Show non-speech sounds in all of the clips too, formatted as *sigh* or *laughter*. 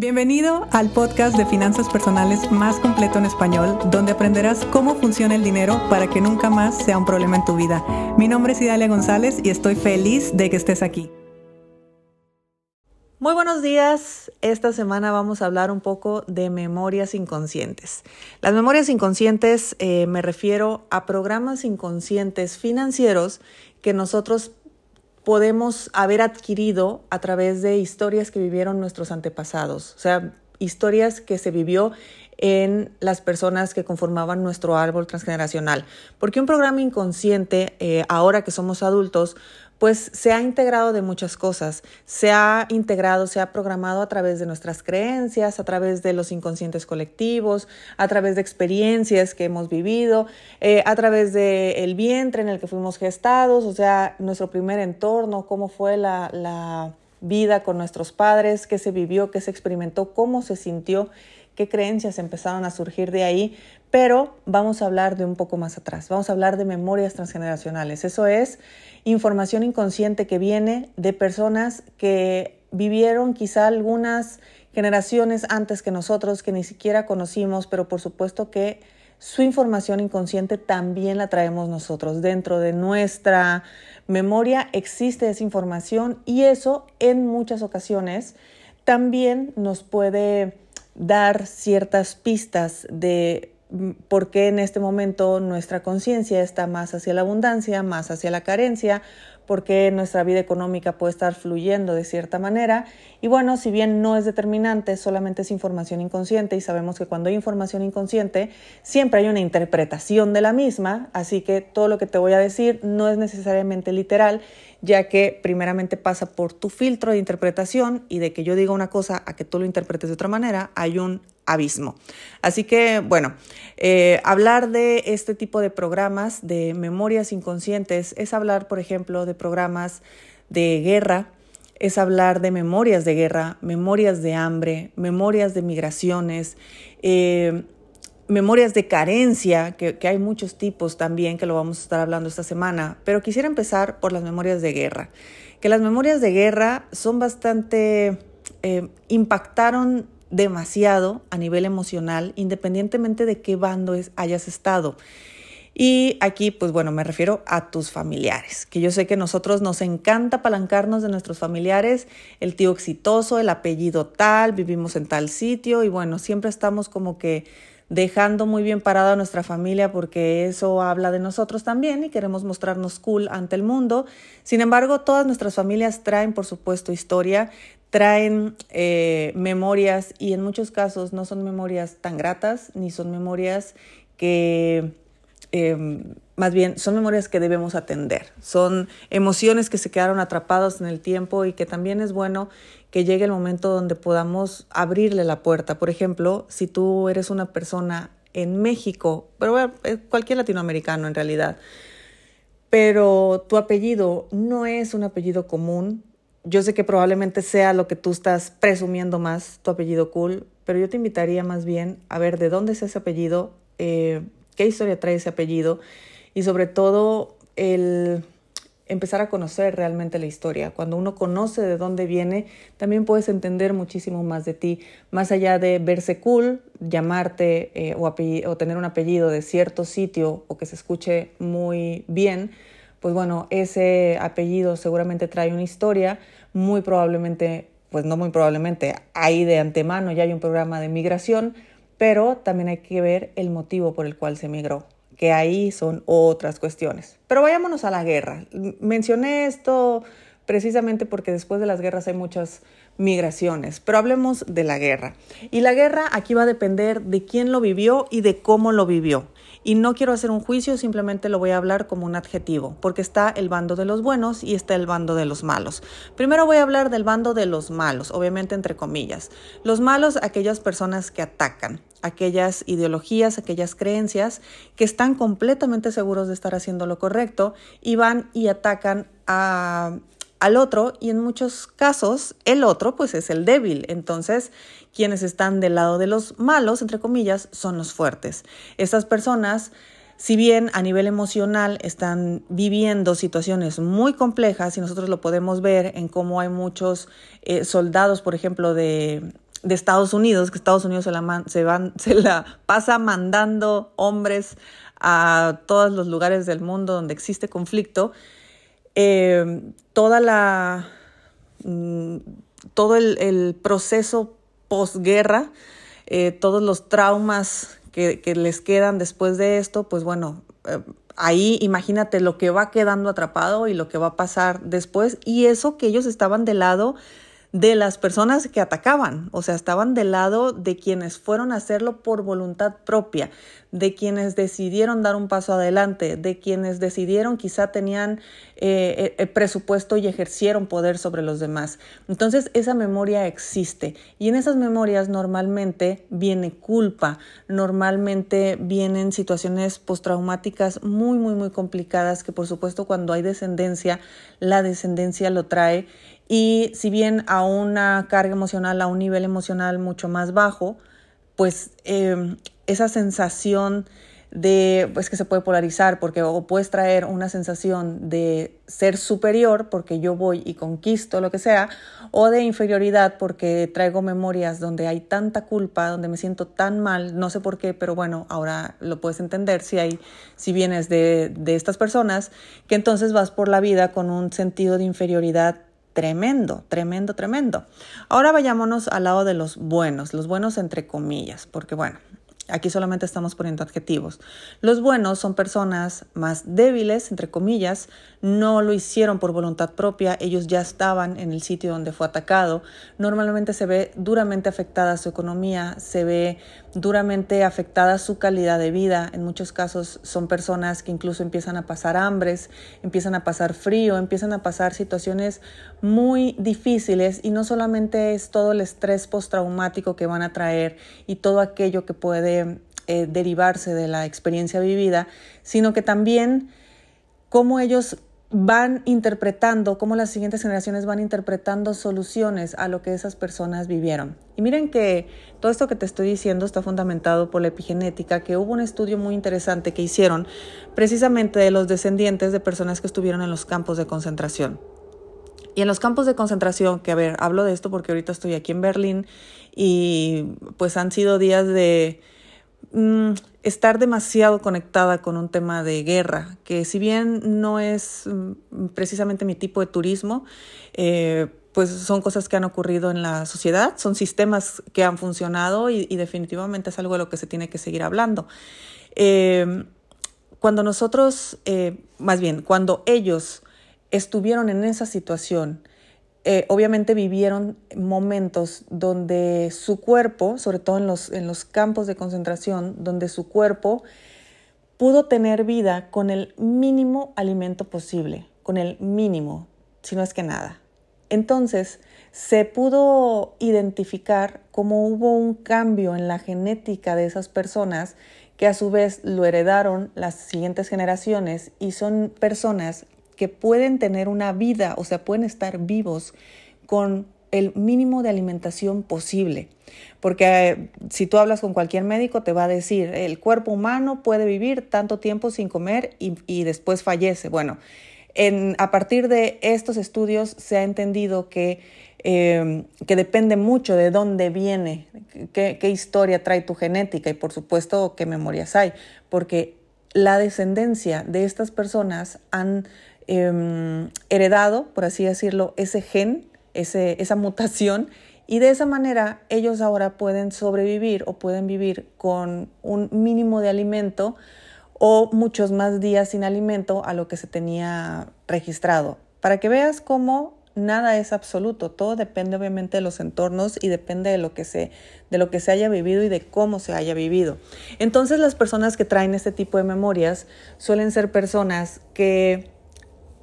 Bienvenido al podcast de finanzas personales más completo en español, donde aprenderás cómo funciona el dinero para que nunca más sea un problema en tu vida. Mi nombre es Idalia González y estoy feliz de que estés aquí. Muy buenos días. Esta semana vamos a hablar un poco de memorias inconscientes. Las memorias inconscientes eh, me refiero a programas inconscientes financieros que nosotros podemos haber adquirido a través de historias que vivieron nuestros antepasados, o sea, historias que se vivió en las personas que conformaban nuestro árbol transgeneracional. Porque un programa inconsciente, eh, ahora que somos adultos, pues se ha integrado de muchas cosas. Se ha integrado, se ha programado a través de nuestras creencias, a través de los inconscientes colectivos, a través de experiencias que hemos vivido, eh, a través del vientre en el que fuimos gestados, o sea, nuestro primer entorno, cómo fue la vida con nuestros padres, qué se vivió, qué se experimentó, cómo se sintió qué creencias empezaron a surgir de ahí, pero vamos a hablar de un poco más atrás, vamos a hablar de memorias transgeneracionales. Eso es información inconsciente que viene de personas que vivieron quizá algunas generaciones antes que nosotros, que ni siquiera conocimos, pero por supuesto que su información inconsciente también la traemos nosotros. Dentro de nuestra memoria existe esa información y eso en muchas ocasiones también nos puede dar ciertas pistas de por qué en este momento nuestra conciencia está más hacia la abundancia, más hacia la carencia, por qué nuestra vida económica puede estar fluyendo de cierta manera. Y bueno, si bien no es determinante, solamente es información inconsciente y sabemos que cuando hay información inconsciente siempre hay una interpretación de la misma, así que todo lo que te voy a decir no es necesariamente literal ya que primeramente pasa por tu filtro de interpretación y de que yo diga una cosa a que tú lo interpretes de otra manera, hay un abismo. Así que, bueno, eh, hablar de este tipo de programas de memorias inconscientes es hablar, por ejemplo, de programas de guerra, es hablar de memorias de guerra, memorias de hambre, memorias de migraciones, eh, memorias de carencia, que, hay muchos tipos también, que lo vamos a estar hablando esta semana, pero quisiera empezar por las memorias de guerra, que las memorias de guerra son bastante, eh, impactaron demasiado a nivel emocional, independientemente de qué bando es, hayas estado. Y aquí, pues bueno, me refiero a tus familiares, que yo sé que nosotros nos encanta apalancarnos de nuestros familiares, el tío exitoso, el apellido tal, vivimos en tal sitio y bueno, siempre estamos como que dejando muy bien parada a nuestra familia porque eso habla de nosotros también y queremos mostrarnos cool ante el mundo. Sin embargo, todas nuestras familias traen, por supuesto, historia, traen eh, memorias y en muchos casos no son memorias tan gratas ni son memorias que... Em, más bien son memorias que debemos atender, son emociones que se quedaron atrapadas en el tiempo y que también es bueno que llegue el momento donde podamos abrirle la puerta. Por ejemplo, si tú eres una persona en México, pero bueno, cualquier latinoamericano en realidad, pero tu apellido no es un apellido común, yo sé que probablemente sea lo que tú estás presumiendo más, tu apellido cool, pero yo te invitaría más bien a ver de dónde es ese apellido, eh, qué historia trae ese apellido y sobre todo el empezar a conocer realmente la historia. Cuando uno conoce de dónde viene, también puedes entender muchísimo más de ti, más allá de verse cool, llamarte eh, o, o tener un apellido de cierto sitio o que se escuche muy bien, pues bueno, ese apellido seguramente trae una historia, muy probablemente, pues no muy probablemente, ahí de antemano ya hay un programa de migración, pero también hay que ver el motivo por el cual se migró que ahí son otras cuestiones. Pero vayámonos a la guerra. Mencioné esto precisamente porque después de las guerras hay muchas migraciones, pero hablemos de la guerra. Y la guerra aquí va a depender de quién lo vivió y de cómo lo vivió. Y no quiero hacer un juicio, simplemente lo voy a hablar como un adjetivo, porque está el bando de los buenos y está el bando de los malos. Primero voy a hablar del bando de los malos, obviamente entre comillas. Los malos, aquellas personas que atacan, aquellas ideologías, aquellas creencias que están completamente seguros de estar haciendo lo correcto y van y atacan a, al otro y en muchos casos el otro pues es el débil. Entonces quienes están del lado de los malos, entre comillas, son los fuertes. Estas personas si bien a nivel emocional están viviendo situaciones muy complejas y nosotros lo podemos ver en cómo hay muchos eh, soldados, por ejemplo, de de Estados Unidos, que Estados Unidos se la, se, van, *laughs* se la pasa mandando hombres a todos los lugares del mundo donde existe conflicto, eh, toda la, mm, todo el, proceso posguerra, eh, todos los traumas que, les quedan después de esto, pues bueno, eh, ahí imagínate lo que va quedando atrapado y lo que va a pasar después, y eso que ellos estaban del lado de las personas que atacaban, o sea, estaban del lado de quienes fueron a hacerlo por voluntad propia, de quienes decidieron dar un paso adelante, de quienes decidieron quizá tenían eh, el presupuesto y ejercieron poder sobre los demás. Entonces, esa memoria existe y en esas memorias normalmente viene culpa, normalmente vienen situaciones postraumáticas muy, muy, muy complicadas que por supuesto cuando hay descendencia, la descendencia lo trae y si bien a una carga emocional, a un nivel emocional mucho más bajo, pues em, esa sensación de, pues que se puede polarizar, porque o puedes traer una sensación de ser superior, porque yo voy y conquisto lo que sea, o de inferioridad, porque traigo memorias donde hay tanta culpa, donde me siento tan mal, no sé por qué, pero bueno, ahora lo puedes entender si hay, si vienes de, de estas personas, que entonces vas por la vida con un sentido de inferioridad tremendo, tremendo, tremendo. Ahora vayámonos al lado de los buenos, los buenos entre comillas, porque bueno, Aquí solamente estamos poniendo adjetivos. Los buenos son personas más débiles, entre comillas, no lo hicieron por voluntad propia, ellos ya estaban en el sitio donde fue atacado. Normalmente se ve duramente afectada su economía, se ve duramente afectada su calidad de vida. En muchos casos son personas que incluso empiezan a pasar hambres, empiezan a pasar frío, empiezan a pasar situaciones muy difíciles y no solamente es todo el estrés postraumático que van a traer y todo aquello que puede eh, derivarse de la experiencia vivida, sino que también cómo ellos van interpretando, cómo las siguientes generaciones van interpretando soluciones a lo que esas personas vivieron. Y miren que todo esto que te estoy diciendo está fundamentado por la epigenética, que hubo un estudio muy interesante que hicieron precisamente de los descendientes de personas que estuvieron en los campos de concentración. Y en los campos de concentración, que a ver, hablo de esto porque ahorita estoy aquí en Berlín y pues han sido días de Mm, estar demasiado conectada con un tema de guerra, que si bien no es mm, precisamente mi tipo de turismo, eh, pues son cosas que han ocurrido en la sociedad, son sistemas que han funcionado y, definitivamente es algo de lo que se tiene que seguir hablando. Eh, cuando nosotros, eh, más bien, cuando ellos estuvieron en esa situación, eh, obviamente vivieron momentos donde su cuerpo, sobre todo en los, en los campos de concentración, donde su cuerpo pudo tener vida con el mínimo alimento posible, con el mínimo, si no es que nada. Entonces, se pudo identificar cómo hubo un cambio en la genética de esas personas que a su vez lo heredaron las siguientes generaciones y son personas que pueden tener una vida, o sea, pueden estar vivos con el mínimo de alimentación posible. Porque eh, si tú hablas con cualquier médico, te va a decir, el cuerpo humano puede vivir tanto tiempo sin comer y, después fallece. Bueno, en, a partir de estos estudios se ha entendido que, eh, que depende mucho de dónde viene, qué historia trae tu genética y por supuesto qué memorias hay, porque la descendencia de estas personas han Em, heredado, por así decirlo, ese gen, ese, esa mutación, y de esa manera ellos ahora pueden sobrevivir o pueden vivir con un mínimo de alimento o muchos más días sin alimento a lo que se tenía registrado. Para que veas cómo nada es absoluto, todo depende obviamente de los entornos y depende de lo que se de lo que se haya vivido y de cómo se haya vivido. Entonces las personas que traen este tipo de memorias suelen ser personas que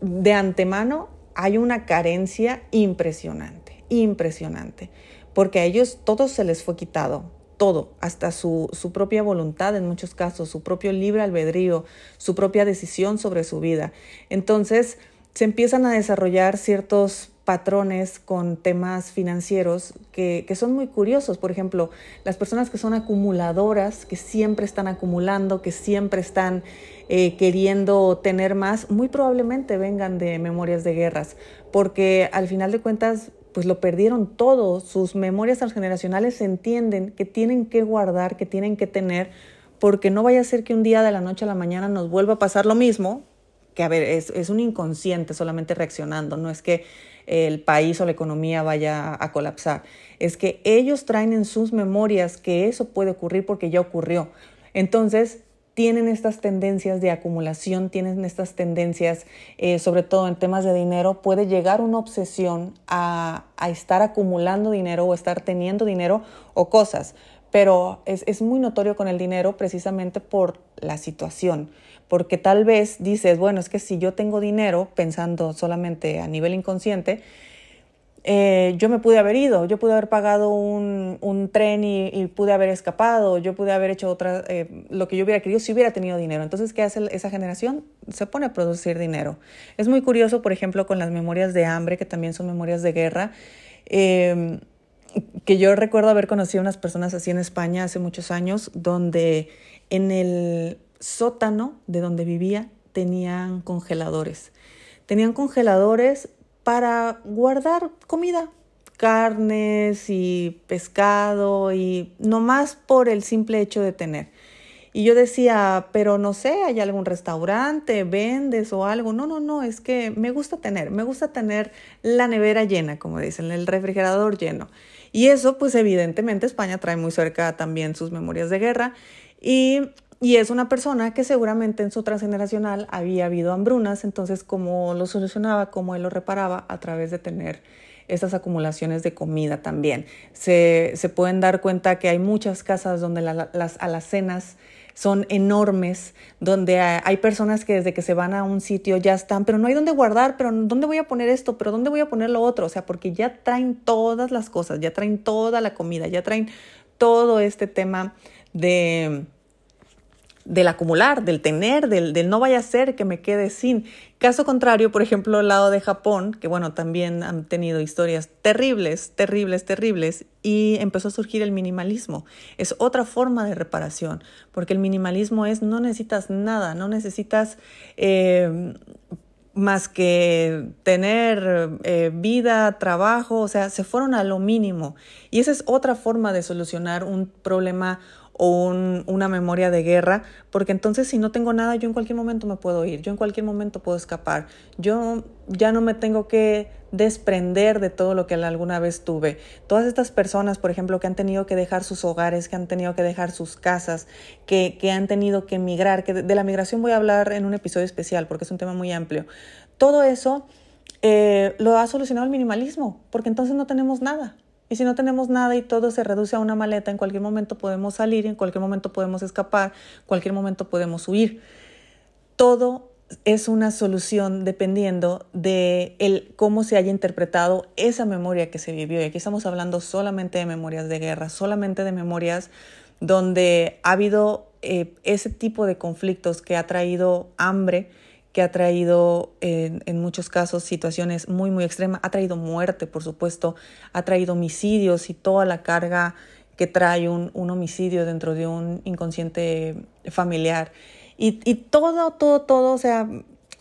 de antemano hay una carencia impresionante, impresionante, porque a ellos todo se les fue quitado, todo, hasta su, su, propia voluntad en muchos casos, su propio libre albedrío, su propia decisión sobre su vida. Entonces se empiezan a desarrollar ciertos patrones con temas financieros que, que, son muy curiosos. Por ejemplo, las personas que son acumuladoras, que siempre están acumulando, que siempre están eh, queriendo tener más, muy probablemente vengan de memorias de guerras, porque al final de cuentas pues lo perdieron todo, sus memorias transgeneracionales entienden que tienen que guardar, que tienen que tener, porque no vaya a ser que un día de la noche a la mañana nos vuelva a pasar lo mismo, que a ver, es, es un inconsciente solamente reaccionando, no es que el país o la economía vaya a colapsar, es que ellos traen en sus memorias que eso puede ocurrir porque ya ocurrió. Entonces, tienen estas tendencias de acumulación, tienen estas tendencias, eh, sobre todo en temas de dinero, puede llegar una obsesión a, estar acumulando dinero o estar teniendo dinero o cosas. Pero es, es muy notorio con el dinero precisamente por la situación, porque tal vez dices, bueno, es que si yo tengo dinero, pensando solamente a nivel inconsciente, eh, yo me pude haber ido, yo pude haber pagado un, un tren y, pude haber escapado, yo pude haber hecho otra, eh, lo que yo hubiera querido si hubiera tenido dinero. Entonces, ¿qué hace esa generación? Se pone a producir dinero. Es muy curioso, por ejemplo, con las memorias de hambre, que también son memorias de guerra. Em, que yo recuerdo haber conocido unas personas así en España hace muchos años, donde en el sótano de donde vivía tenían congeladores. Tenían congeladores para guardar comida, carnes y pescado y no más por el simple hecho de tener. Y yo decía, pero no sé, ¿hay algún restaurante, vendes o algo? No, no, no, es que me gusta tener, me gusta tener la nevera llena, como dicen, el refrigerador lleno. Y eso, pues evidentemente España trae muy cerca también sus memorias de guerra y y es una persona que seguramente en su transgeneracional había habido hambrunas, entonces cómo lo solucionaba, cómo él lo reparaba a través de tener esas acumulaciones de comida también. Se, se pueden dar cuenta que hay muchas casas donde las alacenas son enormes, donde hay personas que desde que se van a un sitio ya están, pero no hay dónde guardar, pero ¿dónde voy a poner esto? ¿Pero dónde voy a poner lo otro? O sea, porque ya traen todas las cosas, ya traen toda la comida, ya traen todo este tema de del acumular, del tener, del, no vaya a ser que me quede sin. Caso contrario, por ejemplo, el lado de Japón, que bueno, también han tenido historias terribles, terribles, terribles, y empezó a surgir el minimalismo. Es otra forma de reparación, porque el minimalismo es no necesitas nada, no necesitas... Eh, más que tener eh, vida, trabajo, o sea, se fueron a lo mínimo. Y esa es otra forma de solucionar un problema o una memoria de guerra, porque entonces si no tengo nada, yo en cualquier momento me puedo ir, yo en cualquier momento puedo escapar, yo ya no me tengo que desprender de todo lo que alguna vez tuve. Todas estas personas, por ejemplo, que han tenido que dejar sus hogares, que han tenido que dejar sus casas, que, que han tenido que emigrar, que de, la migración voy a hablar en un episodio especial porque es un tema muy amplio. Todo eso eh, lo ha solucionado el minimalismo, porque entonces no tenemos nada. Y si no tenemos nada y todo se reduce a una maleta, en cualquier momento podemos salir, en cualquier momento podemos escapar, en cualquier momento podemos huir. Todo es una solución dependiendo de el, cómo se haya interpretado esa memoria que se vivió. Y aquí estamos hablando solamente de memorias de guerra, solamente de memorias donde ha habido eh, ese tipo de conflictos que ha traído hambre, que ha traído en, muchos casos situaciones muy, muy extremas, ha traído muerte, por supuesto, ha traído homicidios y toda la carga que trae un, homicidio dentro de un inconsciente familiar. Y, y, todo, todo, todo, o sea,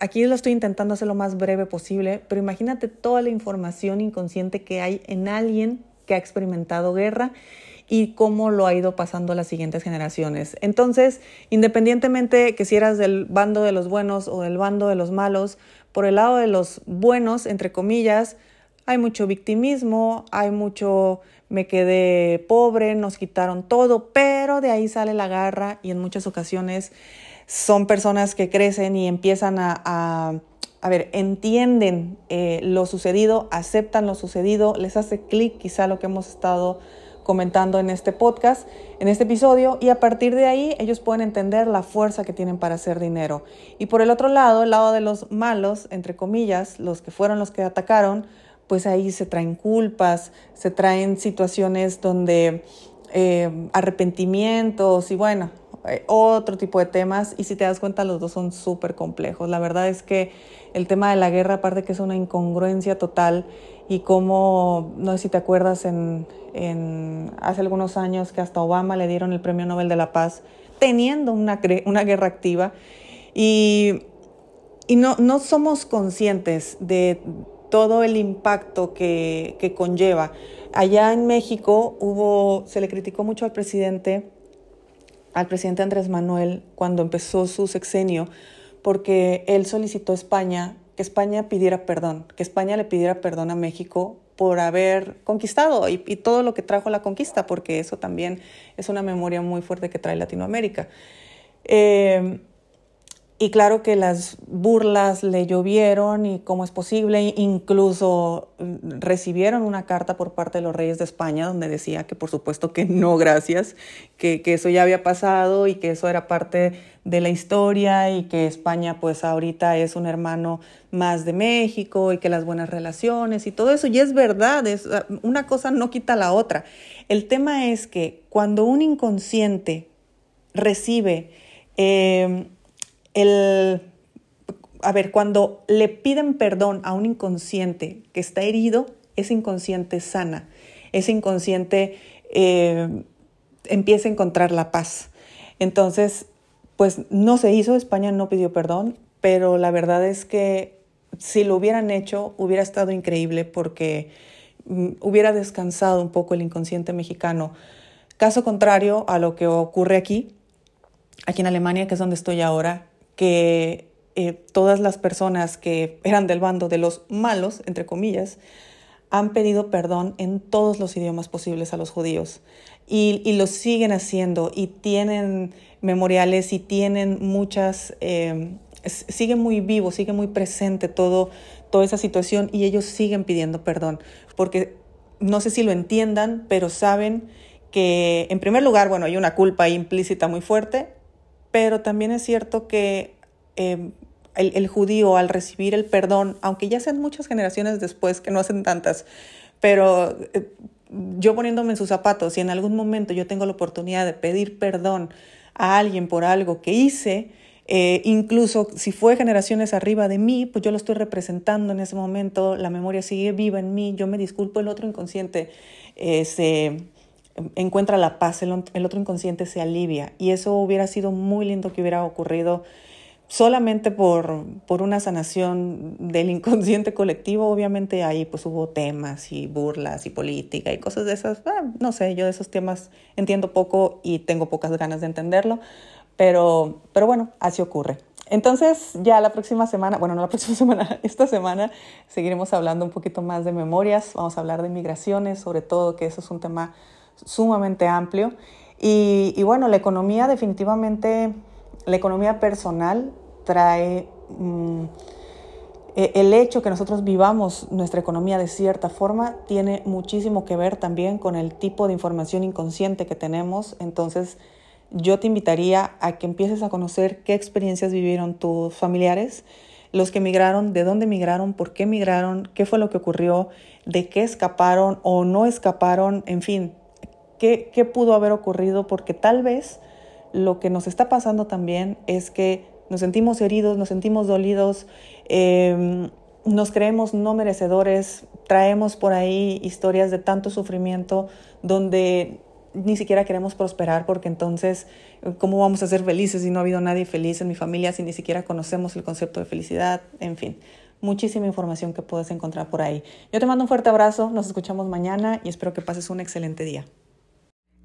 aquí lo estoy intentando hacer lo más breve posible, pero imagínate toda la información inconsciente que hay en alguien que ha experimentado guerra y cómo lo ha ido pasando las siguientes generaciones. Entonces, independientemente que si eras del bando de los buenos o del bando de los malos, por el lado de los buenos, entre comillas, hay mucho victimismo, hay mucho me quedé pobre, nos quitaron todo, pero de ahí sale la garra y en muchas ocasiones son personas que crecen y empiezan a, a, ver, entienden eh, lo sucedido, aceptan lo sucedido, les hace clic quizá lo que hemos estado comentando en este podcast, en este episodio, y a partir de ahí ellos pueden entender la fuerza que tienen para hacer dinero. Y por el otro lado, el lado de los malos, entre comillas, los que fueron los que atacaron, pues ahí se traen culpas, se traen situaciones donde eh, arrepentimientos y bueno, eh, otro tipo de temas. Y si te das cuenta, los dos son súper complejos. La verdad es que el tema de la guerra, aparte que es una incongruencia total, y como, no sé si te acuerdas, en, hace algunos años que hasta Obama le dieron el Premio Nobel de la Paz teniendo una, una guerra activa y, y no, no somos conscientes de, todo el impacto que, que conlleva. Allá en México hubo, se le criticó mucho al presidente, al presidente Andrés Manuel, cuando empezó su sexenio, porque él solicitó a España que España pidiera perdón, que España le pidiera perdón a México por haber conquistado y, todo lo que trajo la conquista, porque eso también es una memoria muy fuerte que trae Latinoamérica. Eh, y claro que las burlas le llovieron y cómo es posible, incluso mm, recibieron una carta por parte de los reyes de España donde decía que por supuesto que no, gracias, que, que eso ya había pasado y que eso era parte de la historia y que España pues ahorita es un hermano más de México y que las buenas relaciones y todo eso. Y es verdad, es, ah, una cosa no quita la otra. El tema es que cuando un inconsciente recibe... Eh, el, a ver, cuando le piden perdón a un inconsciente que está herido, ese inconsciente sana, ese inconsciente eh, empieza a encontrar la paz. Entonces, pues no se hizo, España no pidió perdón, pero la verdad es que si lo hubieran hecho hubiera estado increíble porque mm, hubiera descansado un poco el inconsciente mexicano. Caso contrario a lo que ocurre aquí, aquí en Alemania, que es donde estoy ahora, que eh, todas las personas que eran del bando de los malos, entre comillas, han pedido perdón en todos los idiomas posibles a los judíos. Y, y lo siguen haciendo y tienen memoriales y tienen muchas, eh, sigue muy vivo, sigue muy presente todo, toda esa situación y ellos siguen pidiendo perdón. Porque no sé si lo entiendan, pero saben que en primer lugar, bueno, hay una culpa implícita muy fuerte pero también es cierto que eh, el, el, judío al recibir el perdón, aunque ya sean muchas generaciones después, que no hacen tantas, pero eh, yo poniéndome en sus zapatos, y en algún momento yo tengo la oportunidad de pedir perdón a alguien por algo que hice, eh, incluso si fue generaciones arriba de mí, pues yo lo estoy representando en ese momento, la memoria sigue viva en mí, yo me disculpo, el otro inconsciente eh, se encuentra la paz, el, otro inconsciente se alivia. Y eso hubiera sido muy lindo que hubiera ocurrido solamente por, por una sanación del inconsciente colectivo. Obviamente ahí pues hubo temas y burlas y política y cosas de esas. Ah, no sé, yo de esos temas entiendo poco y tengo pocas ganas de entenderlo. Pero, pero bueno, así ocurre. Entonces, ya la próxima semana, bueno, no la próxima *laughs* semana, esta semana seguiremos hablando un poquito más de memorias, vamos a hablar de migraciones, sobre todo que eso es un tema sumamente amplio. Y, y bueno, la economía definitivamente, la economía personal trae mmm, el hecho que nosotros vivamos nuestra economía de cierta forma tiene muchísimo que ver también con el tipo de información inconsciente que tenemos. Entonces, yo te invitaría a que empieces a conocer qué experiencias vivieron tus familiares, los que migraron, de dónde migraron, por qué migraron, qué fue lo que ocurrió, de qué escaparon o no escaparon, en fin, qué, pudo haber ocurrido, porque tal vez lo que nos está pasando también es que nos sentimos heridos, nos sentimos dolidos, eh, nos creemos no merecedores, traemos por ahí historias de tanto sufrimiento donde ni siquiera queremos prosperar porque entonces, ¿cómo vamos a ser felices si no ha habido nadie feliz en mi familia, si ni siquiera conocemos el concepto de felicidad? En fin, muchísima información que puedes encontrar por ahí. Yo te mando un fuerte abrazo, nos escuchamos mañana y espero que pases un excelente día.